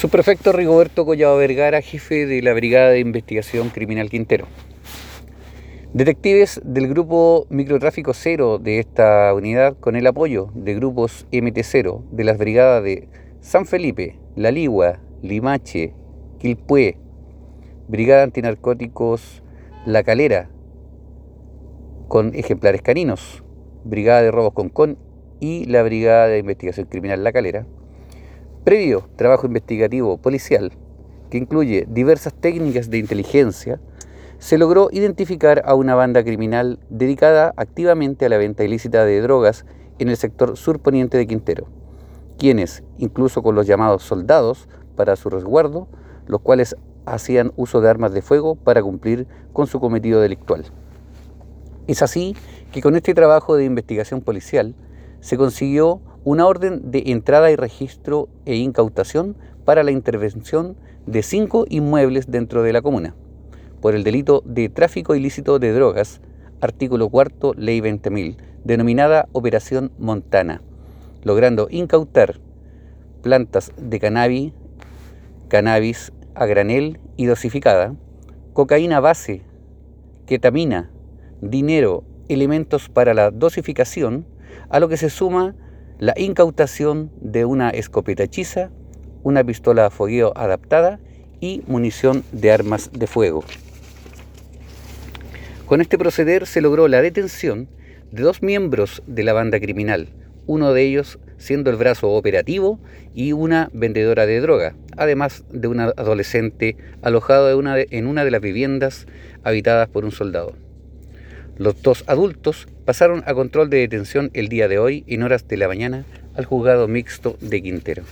Subprefecto Rigoberto Collado Vergara, jefe de la Brigada de Investigación Criminal Quintero. Detectives del grupo Microtráfico Cero de esta unidad, con el apoyo de grupos MT0 de las brigadas de San Felipe, La Ligua, Limache, Quilpué, Brigada Antinarcóticos La Calera, con ejemplares caninos, Brigada de Robos Concón y la Brigada de Investigación Criminal La Calera, Previo trabajo investigativo policial, que incluye diversas técnicas de inteligencia, se logró identificar a una banda criminal dedicada activamente a la venta ilícita de drogas en el sector surponiente de Quintero, quienes, incluso con los llamados soldados para su resguardo, los cuales hacían uso de armas de fuego para cumplir con su cometido delictual. Es así que con este trabajo de investigación policial se consiguió una orden de entrada y registro e incautación para la intervención de cinco inmuebles dentro de la comuna, por el delito de tráfico ilícito de drogas, artículo cuarto, ley 20.000, denominada Operación Montana, logrando incautar plantas de cannabis, cannabis a granel y dosificada, cocaína base, ketamina, dinero, elementos para la dosificación, a lo que se suma la incautación de una escopeta hechiza, una pistola a fogueo adaptada y munición de armas de fuego. Con este proceder se logró la detención de dos miembros de la banda criminal, uno de ellos siendo el brazo operativo y una vendedora de droga, además de un adolescente alojado en una de las viviendas habitadas por un soldado. Los dos adultos pasaron a control de detención el día de hoy en horas de la mañana al juzgado mixto de Quintero.